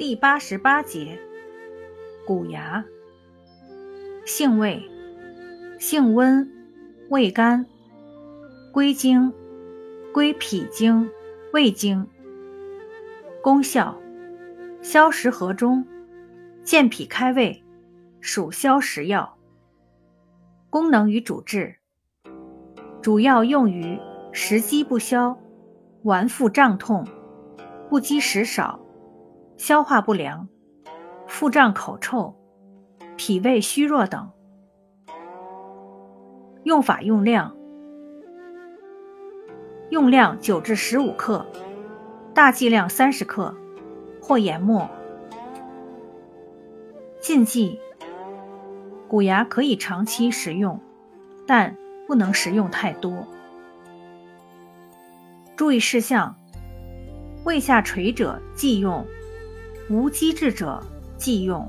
第八十八节，谷芽，性味，性温，味甘，归经，归脾经、胃经。功效，消食和中，健脾开胃，属消食药。功能与主治，主要用于食积不消、脘腹胀痛、不积食少。消化不良、腹胀口臭、脾胃虚弱等。用法用量：用量九至十五克，大剂量三十克，或研末。禁忌：谷芽可以长期食用，但不能食用太多。注意事项：胃下垂者忌用。无机智者忌用。